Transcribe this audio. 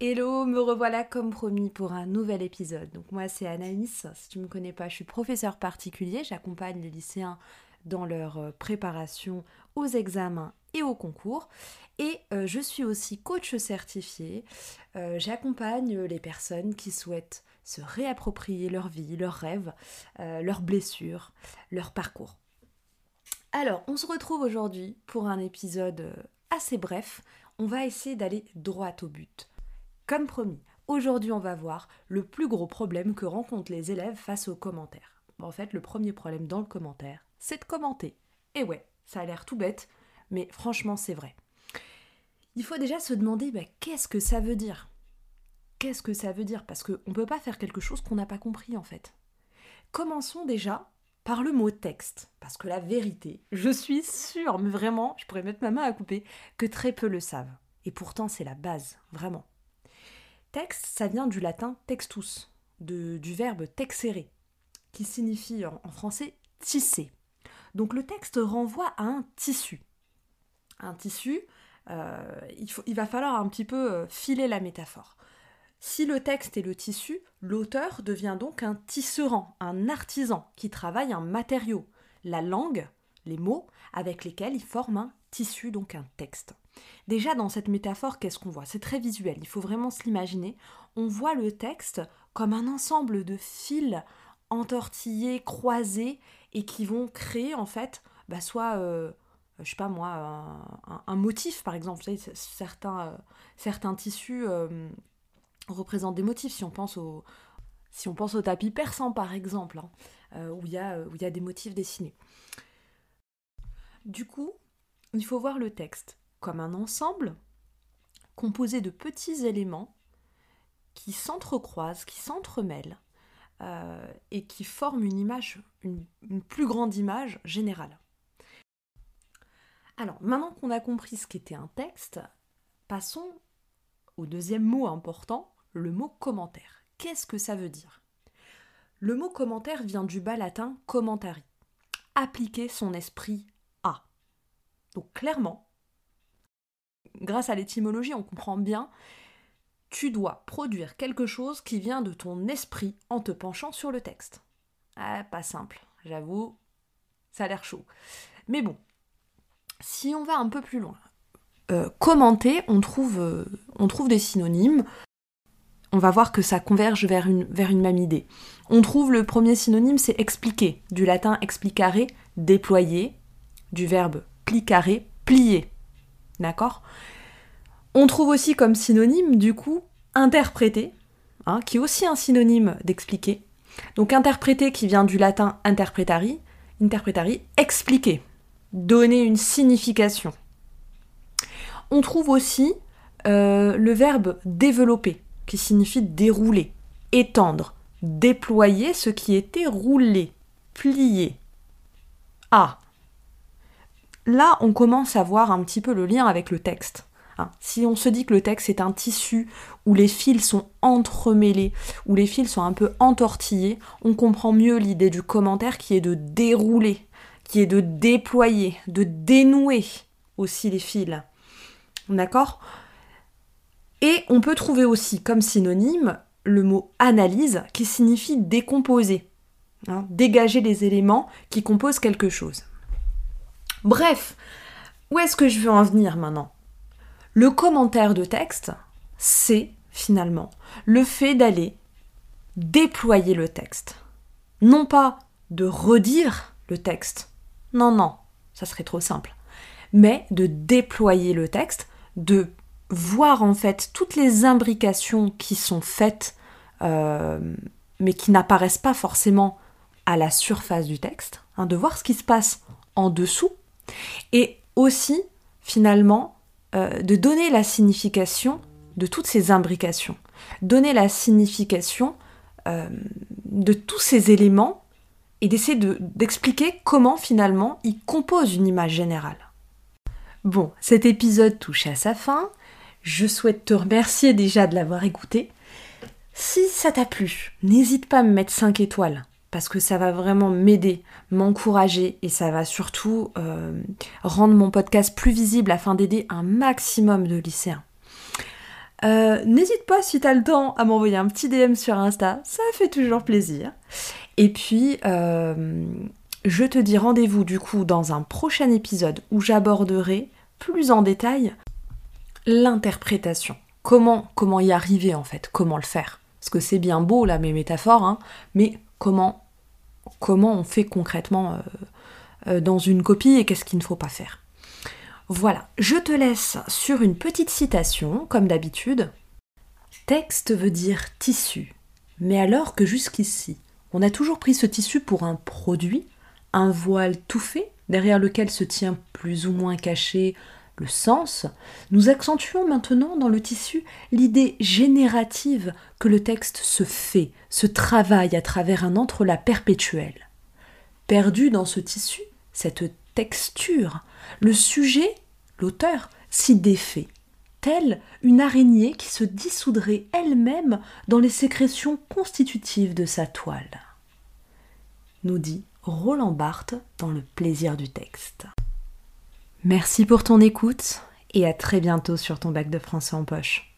me revoilà comme promis pour un nouvel épisode. Donc moi c'est Anaïs, si tu ne me connais pas, je suis professeur particulier, j'accompagne les lycéens dans leur euh, préparation aux examens et aux concours. Et euh, je suis aussi coach certifié. Euh, j'accompagne les personnes qui souhaitent se réapproprier leur vie, leurs rêves, leurs blessures, leur parcours. Alors, on se retrouve aujourd'hui pour un épisode assez bref. On va essayer d'aller droit au but. Comme promis, aujourd'hui on va voir le plus gros problème que rencontrent les élèves face aux commentaires. En fait, le premier problème dans le commentaire, c'est de commenter. Et ouais, ça a l'air tout bête, mais franchement c'est vrai. Il faut déjà se demander bah, qu'est-ce que ça veut dire? Qu'est-ce que ça veut dire? Parce qu'on ne peut pas faire quelque chose qu'on n'a pas compris en fait. Commençons déjà par le mot texte, parce que la vérité, je suis sûre, mais vraiment, je pourrais mettre ma main à couper, que très peu le savent. Et pourtant c'est la base, vraiment. Texte, ça vient du latin textus, du verbe texere, qui signifie en, français tisser. Donc le texte renvoie à un tissu. Un tissu, euh, il, il, va falloir un petit peu euh, filer la métaphore. Si le texte est le tissu, l'auteur devient donc un tisserand, un artisan qui travaille un matériau, la langue, les mots avec lesquels il forme un tissu, donc un texte. Déjà dans cette métaphore, qu'est-ce qu'on voit? C'est très visuel, il faut vraiment se l'imaginer. On voit le texte comme un ensemble de fils entortillés, croisés, et qui vont créer en fait, bah, soit, euh, je sais pas moi, un, motif par exemple. Vous savez, certains, euh, certains tissus euh, représentent des motifs. Si on pense au, si on pense au tapis persan par exemple, hein, où il y a des motifs dessinés. Du coup, il faut voir le texte comme un ensemble composé de petits éléments qui s'entrecroisent, qui s'entremêlent euh, et qui forment une image, une, plus grande image générale. Alors, maintenant qu'on a compris ce qu'était un texte, passons au deuxième mot important, le mot commentaire. Qu'est-ce que ça veut dire? Le mot commentaire vient du bas latin commentari, appliquer son esprit à. Donc clairement, grâce à l'étymologie, on comprend bien, tu dois produire quelque chose qui vient de ton esprit en te penchant sur le texte. Ah, pas simple, j'avoue, ça a l'air chaud. Mais bon, si on va un peu plus loin, euh, commenter, on trouve, euh, on trouve des synonymes. On va voir que ça converge vers une, vers une même idée. On trouve le premier synonyme, c'est expliquer, du latin explicare, déployer, du verbe plicare, plier. D'accord? On trouve aussi comme synonyme, du coup, interpréter, hein, qui est aussi un synonyme d'expliquer. Donc interpréter qui vient du latin interpretari, interpretari, expliquer, donner une signification. On trouve aussi euh, le verbe développer, qui signifie dérouler, étendre, déployer ce qui était roulé, plié. Ah, là, on commence à voir un petit peu le lien avec le texte. Hein. si on se dit que le texte est un tissu où les fils sont entremêlés, où les fils sont un peu entortillés, on comprend mieux l'idée du commentaire qui est de dérouler, qui est de déployer, de dénouer aussi les fils. D'accord? Et on peut trouver aussi comme synonyme le mot analyse qui signifie décomposer, hein, dégager les éléments qui composent quelque chose. Bref, où est-ce que je veux en venir maintenant? Le commentaire de texte, c'est finalement le fait d'aller déployer le texte. Non pas de redire le texte. Non, non, ça serait trop simple. Mais de déployer le texte, de voir en fait toutes les imbrications qui sont faites, euh, mais qui n'apparaissent pas forcément à la surface du texte, hein, de voir ce qui se passe en dessous et aussi, finalement, euh, de donner la signification de toutes ces imbrications, donner la signification euh, de tous ces éléments et d'essayer d'expliquer comment finalement ils composent une image générale. Bon, cet épisode touche à sa fin. Je souhaite te remercier déjà de l'avoir écouté. Si ça t'a plu, n'hésite pas à me mettre 5 étoiles parce que ça va vraiment m'aider, m'encourager et ça va surtout euh, rendre mon podcast plus visible afin d'aider un maximum de lycéens. Euh, n'hésite pas si tu as le temps à m'envoyer un petit DM sur Insta, ça fait toujours plaisir. Et puis, euh, je te dis rendez-vous du coup dans un prochain épisode où j'aborderai plus en détail l'interprétation. Comment, comment y arriver en fait, comment le faire? Parce que c'est bien beau là mes métaphores, hein, mais comment, comment on fait concrètement euh, dans une copie et qu'est-ce qu'il ne faut pas faire. Voilà, je te laisse sur une petite citation, comme d'habitude. Texte veut dire tissu. Mais alors que jusqu'ici, on a toujours pris ce tissu pour un produit, un voile tout fait, derrière lequel se tient plus ou moins caché le sens, nous accentuons maintenant dans le tissu l'idée générative que le texte se fait, se travaille à travers un entrelac perpétuel. Perdu dans ce tissu, cette texture, le sujet, l'auteur, s'y défait, telle une araignée qui se dissoudrait elle-même dans les sécrétions constitutives de sa toile. Nous dit Roland Barthes dans Le plaisir du texte. Merci pour ton écoute et à très bientôt sur ton bac de français en poche.